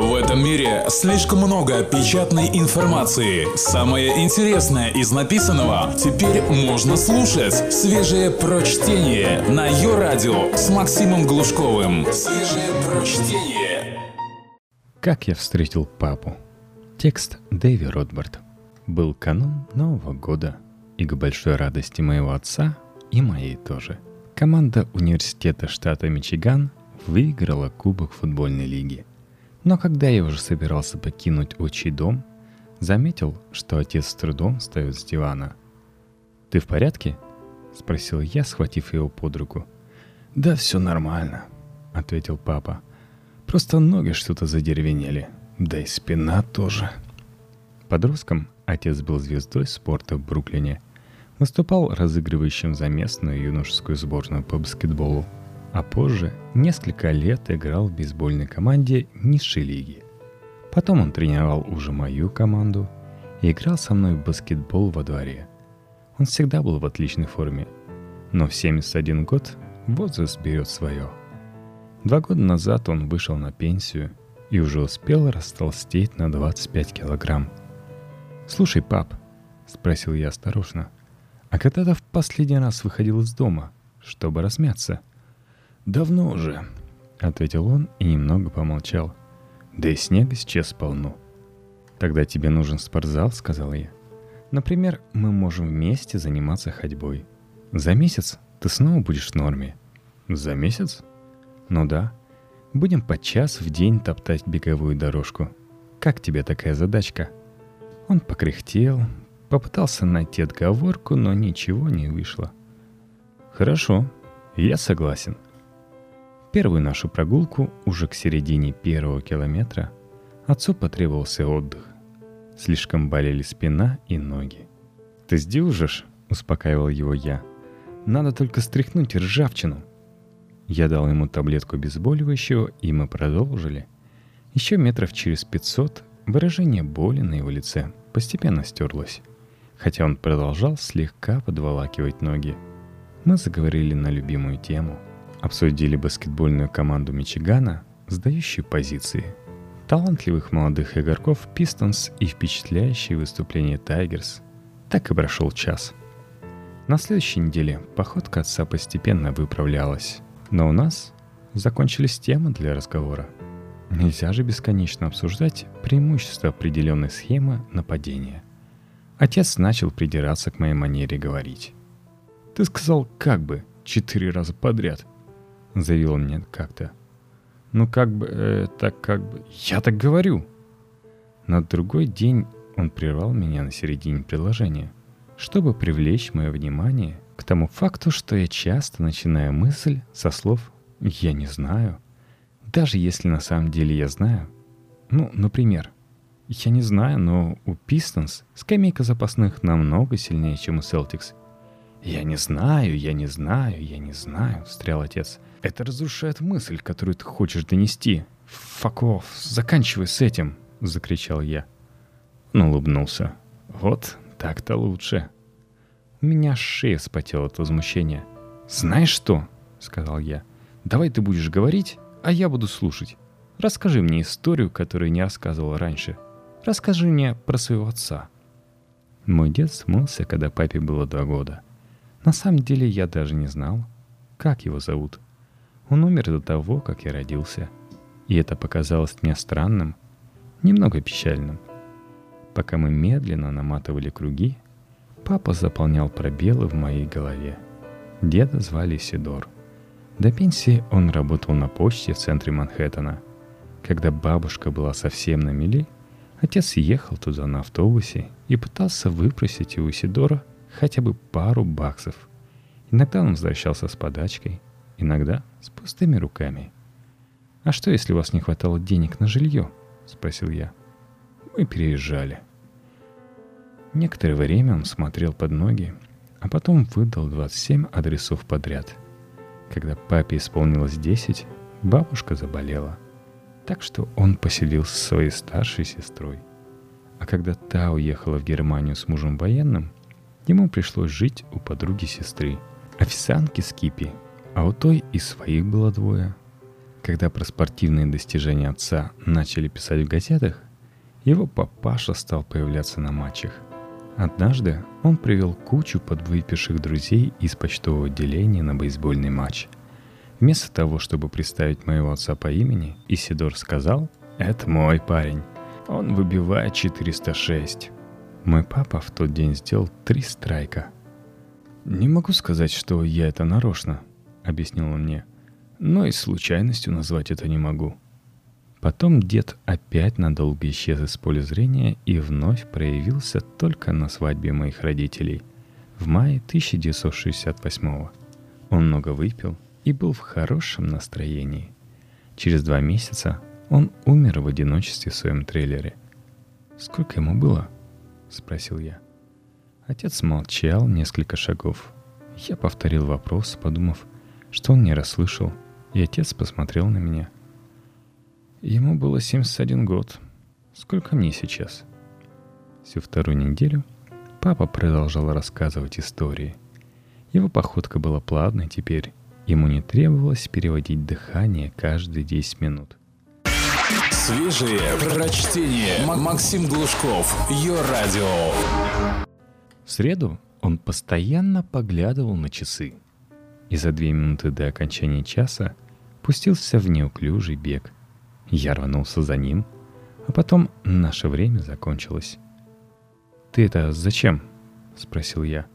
В этом мире слишком много печатной информации. Самое интересное из написанного теперь можно слушать. Свежее прочтение на ее радио с Максимом Глушковым. Свежее прочтение. Как я встретил папу. Текст Дэви Ротбард. Был канун Нового года, и к большой радости моего отца и моей тоже. Команда университета штата Мичиган выиграла Кубок футбольной лиги – но когда я уже собирался покинуть отчий дом, заметил, что отец с трудом встает с дивана. «Ты в порядке?» — спросил я, схватив его под руку. «Да все нормально», — ответил папа. «Просто ноги что-то задеревенели, да и спина тоже». Подростком отец был звездой спорта в Бруклине. Выступал разыгрывающим за местную юношескую сборную по баскетболу — а позже несколько лет играл в бейсбольной команде низшей лиги. Потом он тренировал уже мою команду и играл со мной в баскетбол во дворе. Он всегда был в отличной форме, но в 71 год возраст берет свое. Два года назад он вышел на пенсию и уже успел растолстеть на 25 килограмм. «Слушай, пап», — спросил я осторожно, — «а когда ты в последний раз выходил из дома, чтобы размяться?» «Давно уже», — ответил он и немного помолчал. «Да и снега сейчас полно». «Тогда тебе нужен спортзал», — сказал я. «Например, мы можем вместе заниматься ходьбой. За месяц ты снова будешь в норме». «За месяц?» «Ну да. Будем по час в день топтать беговую дорожку. Как тебе такая задачка?» Он покряхтел, попытался найти отговорку, но ничего не вышло. «Хорошо, я согласен», — Первую нашу прогулку, уже к середине первого километра, отцу потребовался отдых. Слишком болели спина и ноги. «Ты сдюжишь?» — успокаивал его я. «Надо только стряхнуть ржавчину». Я дал ему таблетку обезболивающего, и мы продолжили. Еще метров через пятьсот выражение боли на его лице постепенно стерлось, хотя он продолжал слегка подволакивать ноги. Мы заговорили на любимую тему — обсудили баскетбольную команду Мичигана, сдающую позиции, талантливых молодых игроков Пистонс и впечатляющие выступления Тайгерс. Так и прошел час. На следующей неделе походка отца постепенно выправлялась, но у нас закончились темы для разговора. Нельзя же бесконечно обсуждать преимущества определенной схемы нападения. Отец начал придираться к моей манере говорить. «Ты сказал «как бы» четыре раза подряд. — заявил он мне как-то. «Ну как бы, э, так как бы, я так говорю!» На другой день он прервал меня на середине предложения, чтобы привлечь мое внимание к тому факту, что я часто начинаю мысль со слов «я не знаю», даже если на самом деле я знаю. Ну, например, я не знаю, но у Пистонс скамейка запасных намного сильнее, чем у Селтикс. «Я не знаю, я не знаю, я не знаю», — встрял отец — это разрушает мысль, которую ты хочешь донести. Факов, заканчивай с этим, закричал я. Он улыбнулся. Вот так-то лучше. У меня шея спотела от возмущения. «Знаешь что?» — сказал я. «Давай ты будешь говорить, а я буду слушать. Расскажи мне историю, которую не рассказывал раньше. Расскажи мне про своего отца». Мой дед смылся, когда папе было два года. На самом деле я даже не знал, как его зовут — он умер до того, как я родился. И это показалось мне странным, немного печальным. Пока мы медленно наматывали круги, папа заполнял пробелы в моей голове. Деда звали Сидор. До пенсии он работал на почте в центре Манхэттена. Когда бабушка была совсем на мели, отец ехал туда на автобусе и пытался выпросить у Сидора хотя бы пару баксов. Иногда он возвращался с подачкой – иногда с пустыми руками. «А что, если у вас не хватало денег на жилье?» — спросил я. «Мы переезжали». Некоторое время он смотрел под ноги, а потом выдал 27 адресов подряд. Когда папе исполнилось 10, бабушка заболела. Так что он поселился со своей старшей сестрой. А когда та уехала в Германию с мужем военным, ему пришлось жить у подруги сестры, официантки Скипи, а у той и своих было двое. Когда про спортивные достижения отца начали писать в газетах, его папаша стал появляться на матчах. Однажды он привел кучу подвыпивших друзей из почтового отделения на бейсбольный матч. Вместо того, чтобы представить моего отца по имени, Исидор сказал «Это мой парень. Он выбивает 406». Мой папа в тот день сделал три страйка. «Не могу сказать, что я это нарочно», — объяснил он мне но и случайностью назвать это не могу. Потом дед опять надолго исчез из поля зрения и вновь проявился только на свадьбе моих родителей в мае 1968 Он много выпил и был в хорошем настроении. Через два месяца он умер в одиночестве в своем трейлере. «Сколько ему было?» — спросил я. Отец молчал несколько шагов. Я повторил вопрос, подумав, что он не расслышал — и отец посмотрел на меня. Ему было 71 год. Сколько мне сейчас? Всю вторую неделю папа продолжал рассказывать истории. Его походка была плавной теперь. Ему не требовалось переводить дыхание каждые 10 минут. Свежие прочтение. Максим Глушков. Ее радио. В среду он постоянно поглядывал на часы – и за две минуты до окончания часа пустился в неуклюжий бег. Я рванулся за ним, а потом наше время закончилось. «Ты это зачем?» — спросил я.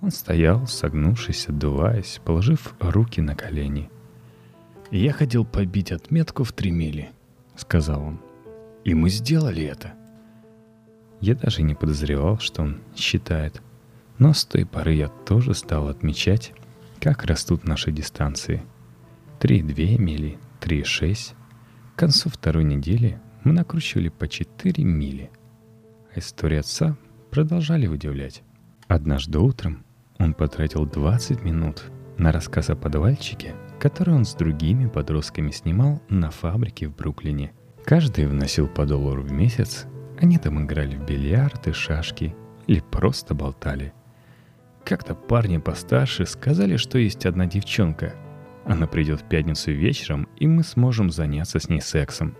Он стоял, согнувшись, отдуваясь, положив руки на колени. «Я хотел побить отметку в три мили», — сказал он. «И мы сделали это». Я даже не подозревал, что он считает. Но с той поры я тоже стал отмечать, как растут наши дистанции. 3,2 мили, 3,6. К концу второй недели мы накручивали по 4 мили. А истории отца продолжали удивлять. Однажды утром он потратил 20 минут на рассказ о подвальчике, который он с другими подростками снимал на фабрике в Бруклине. Каждый вносил по доллару в месяц, они там играли в бильярд и шашки или просто болтали. Как-то парни постарше сказали, что есть одна девчонка. Она придет в пятницу вечером, и мы сможем заняться с ней сексом.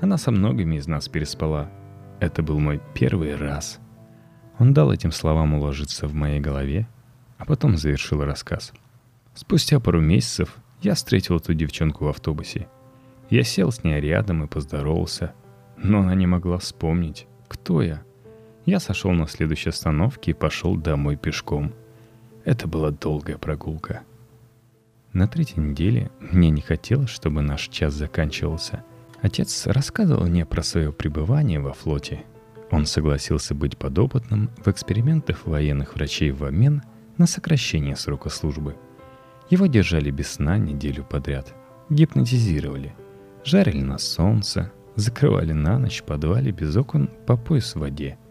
Она со многими из нас переспала. Это был мой первый раз. Он дал этим словам уложиться в моей голове, а потом завершил рассказ. Спустя пару месяцев я встретил эту девчонку в автобусе. Я сел с ней рядом и поздоровался, но она не могла вспомнить, кто я. Я сошел на следующей остановке и пошел домой пешком. Это была долгая прогулка. На третьей неделе мне не хотелось, чтобы наш час заканчивался. Отец рассказывал мне про свое пребывание во флоте. Он согласился быть подопытным в экспериментах военных врачей в обмен на сокращение срока службы. Его держали без сна неделю подряд, гипнотизировали, жарили на солнце, закрывали на ночь подвале без окон по пояс в воде –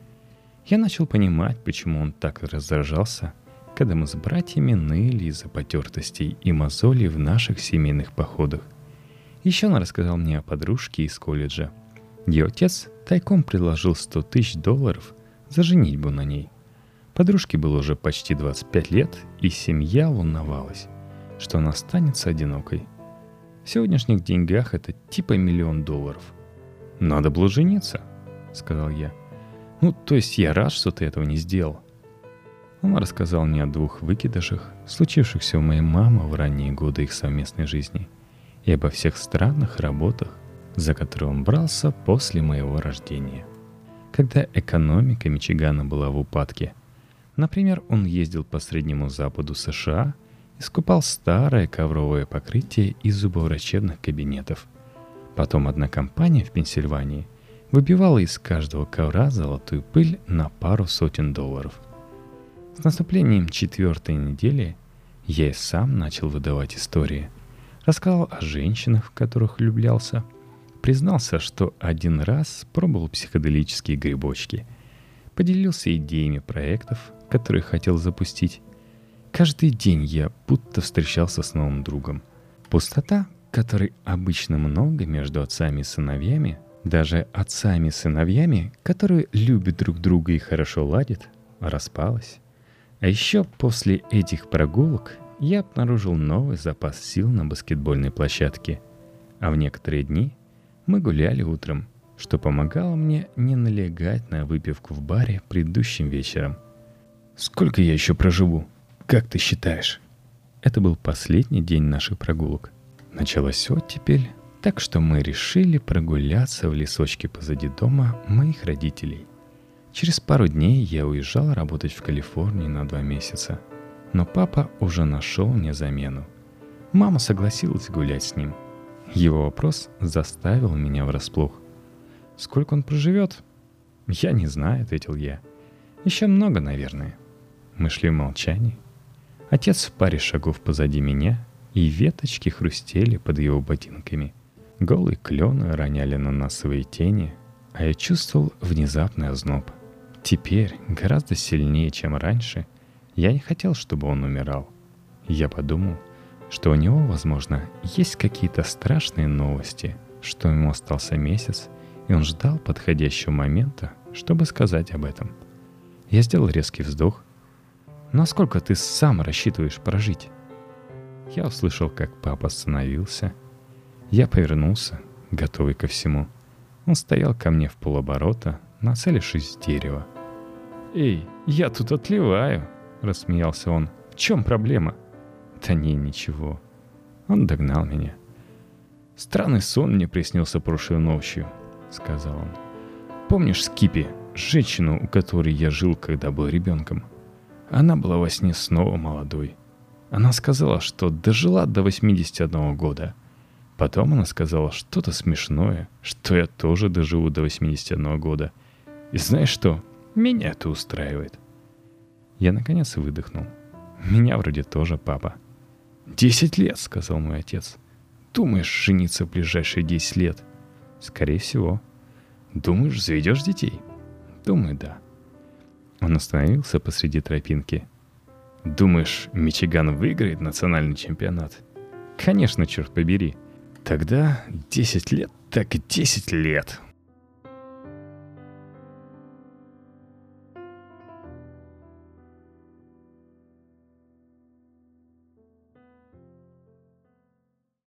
я начал понимать, почему он так раздражался, когда мы с братьями ныли из-за потертостей и мозолей в наших семейных походах. Еще он рассказал мне о подружке из колледжа. Ее отец тайком предложил 100 тысяч долларов за женитьбу на ней. Подружке было уже почти 25 лет, и семья волновалась, что она останется одинокой. В сегодняшних деньгах это типа миллион долларов. «Надо было жениться», — сказал я — ну, то есть я рад, что ты этого не сделал. Он рассказал мне о двух выкидышах, случившихся у моей мамы в ранние годы их совместной жизни, и обо всех странных работах, за которые он брался после моего рождения. Когда экономика Мичигана была в упадке, например, он ездил по Среднему Западу США и скупал старое ковровое покрытие из зубоврачебных кабинетов. Потом одна компания в Пенсильвании – выбивала из каждого ковра золотую пыль на пару сотен долларов. С наступлением четвертой недели я и сам начал выдавать истории. Рассказал о женщинах, в которых влюблялся. Признался, что один раз пробовал психоделические грибочки. Поделился идеями проектов, которые хотел запустить. Каждый день я будто встречался с новым другом. Пустота, которой обычно много между отцами и сыновьями, даже отцами и сыновьями, которые любят друг друга и хорошо ладят, распалась. А еще после этих прогулок я обнаружил новый запас сил на баскетбольной площадке. А в некоторые дни мы гуляли утром, что помогало мне не налегать на выпивку в баре предыдущим вечером. «Сколько я еще проживу? Как ты считаешь?» Это был последний день наших прогулок. Началась оттепель, так что мы решили прогуляться в лесочке позади дома моих родителей. Через пару дней я уезжал работать в Калифорнии на два месяца. Но папа уже нашел мне замену. Мама согласилась гулять с ним. Его вопрос заставил меня врасплох. «Сколько он проживет?» «Я не знаю», — ответил я. «Еще много, наверное». Мы шли в молчании. Отец в паре шагов позади меня, и веточки хрустели под его ботинками. Голые клены роняли на нас свои тени, а я чувствовал внезапный озноб. Теперь, гораздо сильнее, чем раньше, я не хотел, чтобы он умирал. Я подумал, что у него, возможно, есть какие-то страшные новости, что ему остался месяц, и он ждал подходящего момента, чтобы сказать об этом. Я сделал резкий вздох. «Насколько ты сам рассчитываешь прожить?» Я услышал, как папа остановился. Я повернулся, готовый ко всему. Он стоял ко мне в полоборота, нацелившись в дерево. «Эй, я тут отливаю!» — рассмеялся он. «В чем проблема?» «Да не, ничего». Он догнал меня. «Странный сон мне приснился прошлой ночью», — сказал он. «Помнишь Скипи, женщину, у которой я жил, когда был ребенком? Она была во сне снова молодой. Она сказала, что дожила до 81 года. Потом она сказала что-то смешное, что я тоже доживу до 81 года. И знаешь что? Меня это устраивает. Я наконец выдохнул. Меня вроде тоже папа. «Десять лет», — сказал мой отец. «Думаешь, жениться в ближайшие десять лет?» «Скорее всего». «Думаешь, заведешь детей?» «Думаю, да». Он остановился посреди тропинки. «Думаешь, Мичиган выиграет национальный чемпионат?» «Конечно, черт побери». «Тогда десять лет, так десять лет»,